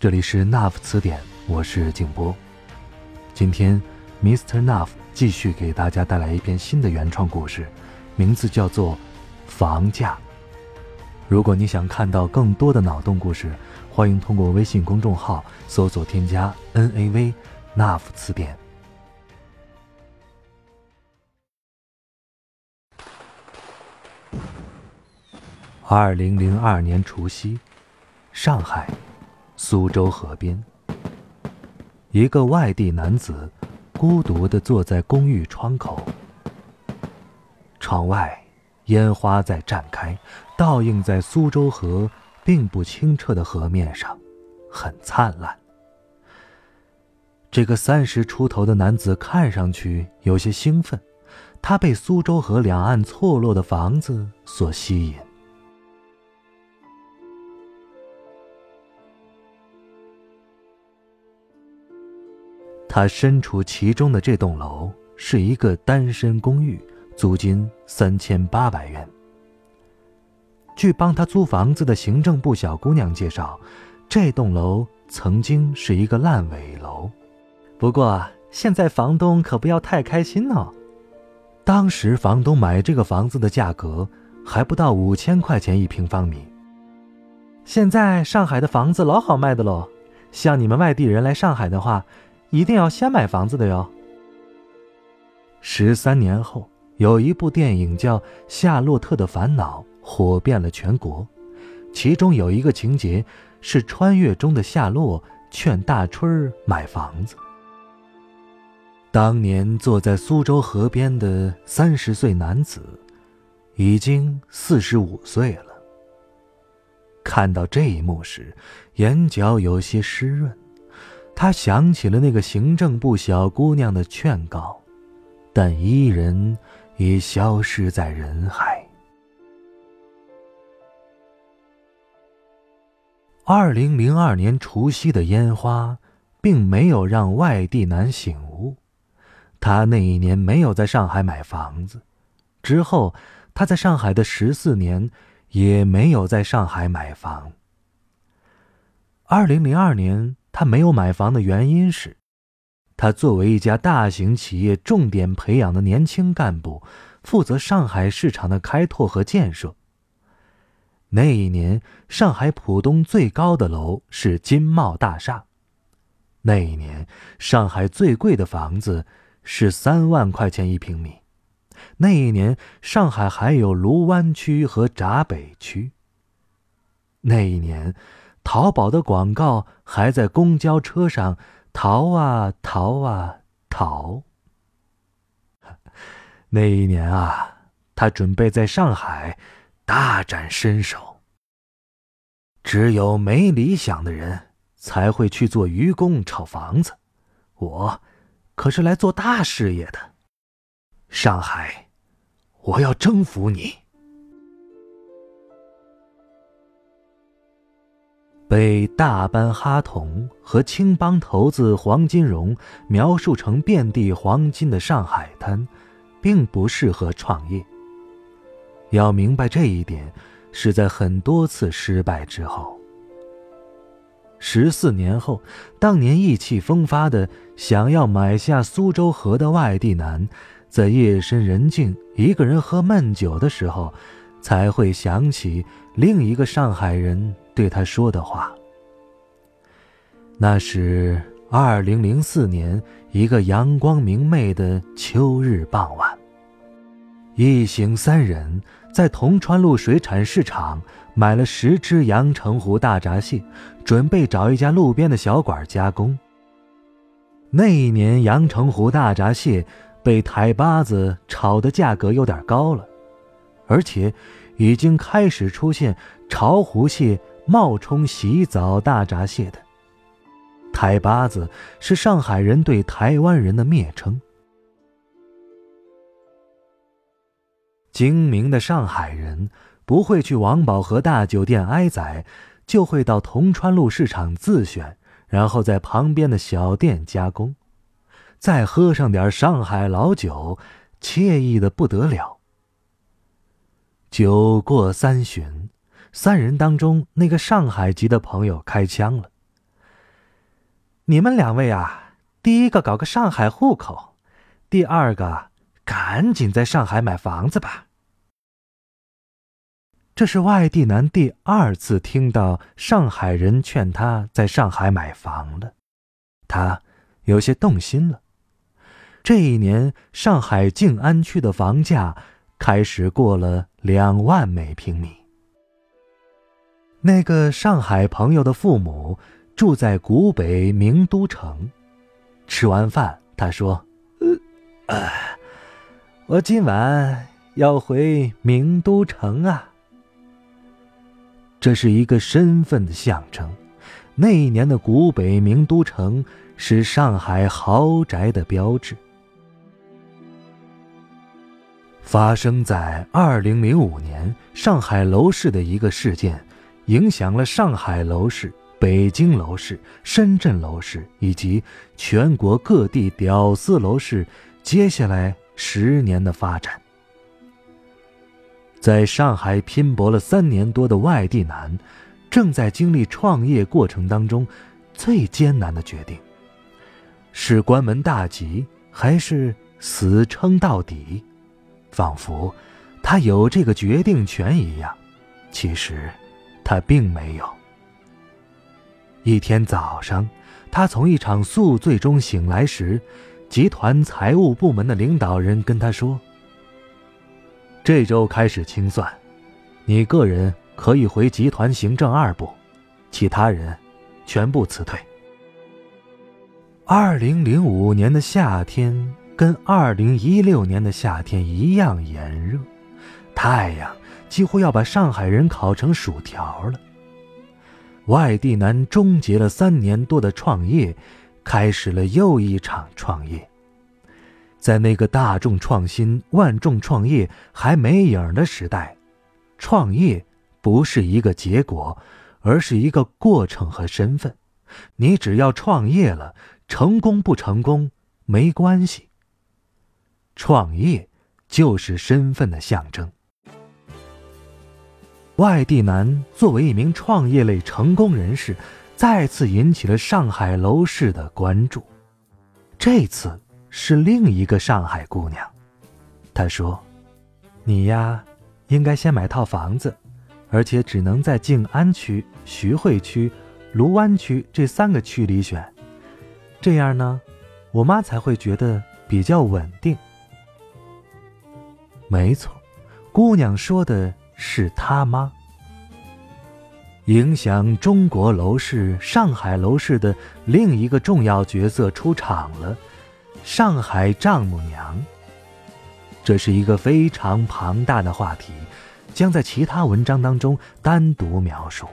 这里是 NAF 词典，我是静波。今天，Mr. Nuff 继续给大家带来一篇新的原创故事，名字叫做《房价》。如果你想看到更多的脑洞故事，欢迎通过微信公众号搜索添加 “NAV NAF 词典”。二零零二年除夕，上海。苏州河边，一个外地男子孤独地坐在公寓窗口。窗外，烟花在绽开，倒映在苏州河并不清澈的河面上，很灿烂。这个三十出头的男子看上去有些兴奋，他被苏州河两岸错落的房子所吸引。他身处其中的这栋楼是一个单身公寓，租金三千八百元。据帮他租房子的行政部小姑娘介绍，这栋楼曾经是一个烂尾楼，不过现在房东可不要太开心哦。当时房东买这个房子的价格还不到五千块钱一平方米。现在上海的房子老好卖的喽，像你们外地人来上海的话。一定要先买房子的哟。十三年后，有一部电影叫《夏洛特的烦恼》，火遍了全国。其中有一个情节是穿越中的夏洛劝大春儿买房子。当年坐在苏州河边的三十岁男子，已经四十五岁了。看到这一幕时，眼角有些湿润。他想起了那个行政部小姑娘的劝告，但伊人已消失在人海。二零零二年除夕的烟花，并没有让外地男醒悟。他那一年没有在上海买房子，之后他在上海的十四年，也没有在上海买房。二零零二年。他没有买房的原因是，他作为一家大型企业重点培养的年轻干部，负责上海市场的开拓和建设。那一年，上海浦东最高的楼是金茂大厦。那一年，上海最贵的房子是三万块钱一平米。那一年，上海还有卢湾区和闸北区。那一年。淘宝的广告还在公交车上逃啊逃啊逃。那一年啊，他准备在上海大展身手。只有没理想的人才会去做愚公炒房子，我可是来做大事业的。上海，我要征服你。被大班哈同和青帮头子黄金荣描述成遍地黄金的上海滩，并不适合创业。要明白这一点，是在很多次失败之后。十四年后，当年意气风发的想要买下苏州河的外地男，在夜深人静一个人喝闷酒的时候，才会想起另一个上海人。对他说的话。那是二零零四年一个阳光明媚的秋日傍晚，一行三人在铜川路水产市场买了十只阳澄湖大闸蟹，准备找一家路边的小馆加工。那一年阳澄湖大闸蟹被台巴子炒的价格有点高了，而且已经开始出现潮湖蟹。冒充洗澡大闸蟹的，台巴子是上海人对台湾人的蔑称。精明的上海人不会去王宝和大酒店挨宰，就会到铜川路市场自选，然后在旁边的小店加工，再喝上点上海老酒，惬意的不得了。酒过三巡，三人当中那个上海籍的朋友开枪了。你们两位啊，第一个搞个上海户口，第二个赶紧在上海买房子吧。这是外地男第二次听到上海人劝他在上海买房了，他有些动心了。这一年，上海静安区的房价开始过了两万每平米。那个上海朋友的父母。住在古北名都城，吃完饭，他说：“呃，我今晚要回名都城啊。”这是一个身份的象征。那一年的古北名都城是上海豪宅的标志。发生在二零零五年上海楼市的一个事件，影响了上海楼市。北京楼市、深圳楼市以及全国各地屌丝楼市，接下来十年的发展，在上海拼搏了三年多的外地男，正在经历创业过程当中最艰难的决定：是关门大吉，还是死撑到底？仿佛他有这个决定权一样，其实他并没有。一天早上，他从一场宿醉中醒来时，集团财务部门的领导人跟他说：“这周开始清算，你个人可以回集团行政二部，其他人全部辞退。”二零零五年的夏天跟二零一六年的夏天一样炎热，太阳几乎要把上海人烤成薯条了。外地男终结了三年多的创业，开始了又一场创业。在那个大众创新、万众创业还没影的时代，创业不是一个结果，而是一个过程和身份。你只要创业了，成功不成功没关系。创业就是身份的象征。外地男作为一名创业类成功人士，再次引起了上海楼市的关注。这次是另一个上海姑娘，她说：“你呀，应该先买套房子，而且只能在静安区、徐汇区、卢湾区这三个区里选，这样呢，我妈才会觉得比较稳定。”没错，姑娘说的。是他妈？影响中国楼市、上海楼市的另一个重要角色出场了——上海丈母娘。这是一个非常庞大的话题，将在其他文章当中单独描述。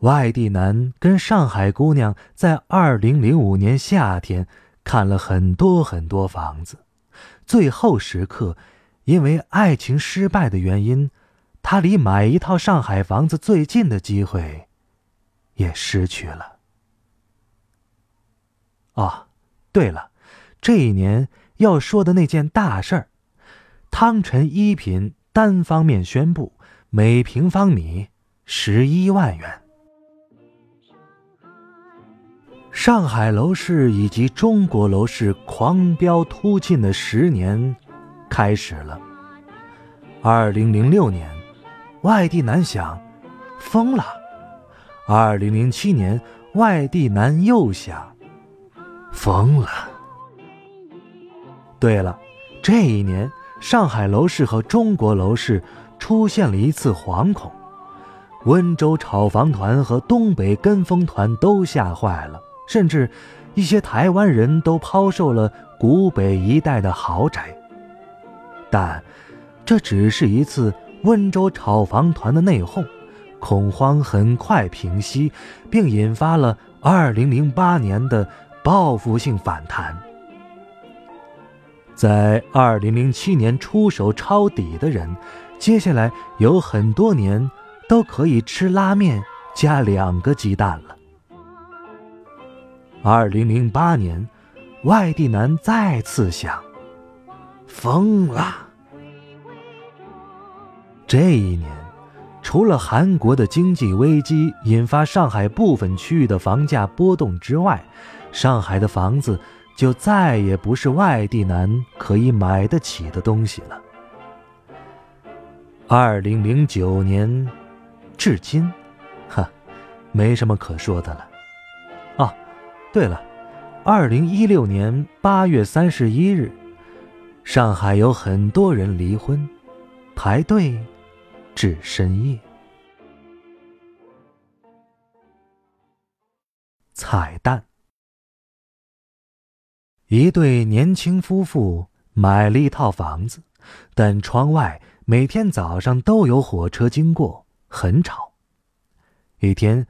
外地男跟上海姑娘在二零零五年夏天看了很多很多房子，最后时刻。因为爱情失败的原因，他离买一套上海房子最近的机会，也失去了。哦，对了，这一年要说的那件大事儿，汤臣一品单方面宣布每平方米十一万元。上海楼市以及中国楼市狂飙突进的十年。开始了。二零零六年，外地男想，疯了。二零零七年，外地男又想，疯了。对了，这一年，上海楼市和中国楼市出现了一次惶恐，温州炒房团和东北跟风团都吓坏了，甚至一些台湾人都抛售了古北一带的豪宅。但，这只是一次温州炒房团的内讧，恐慌很快平息，并引发了2008年的报复性反弹。在2007年出手抄底的人，接下来有很多年都可以吃拉面加两个鸡蛋了。2008年，外地男再次想：疯了。这一年，除了韩国的经济危机引发上海部分区域的房价波动之外，上海的房子就再也不是外地男可以买得起的东西了。二零零九年，至今，哈，没什么可说的了。对了，二零一六年八月三十一日，上海有很多人离婚，排队。至深夜。彩蛋：一对年轻夫妇买了一套房子，但窗外每天早上都有火车经过，很吵。一天，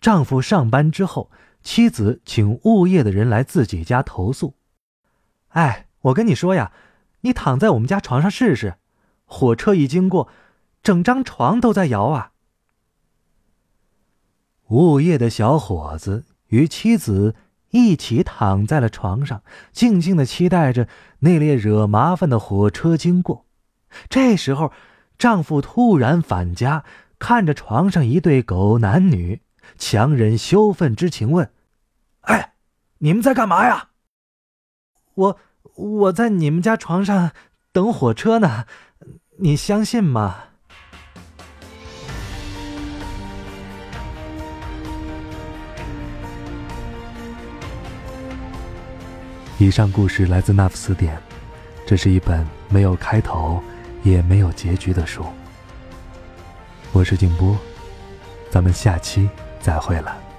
丈夫上班之后，妻子请物业的人来自己家投诉：“哎，我跟你说呀，你躺在我们家床上试试，火车一经过。”整张床都在摇啊！物业的小伙子与妻子一起躺在了床上，静静的期待着那列惹麻烦的火车经过。这时候，丈夫突然返家，看着床上一对狗男女，强忍羞愤之情问：“哎，你们在干嘛呀？”“我我在你们家床上等火车呢，你相信吗？”以上故事来自那副词典，这是一本没有开头也没有结局的书。我是静波，咱们下期再会了。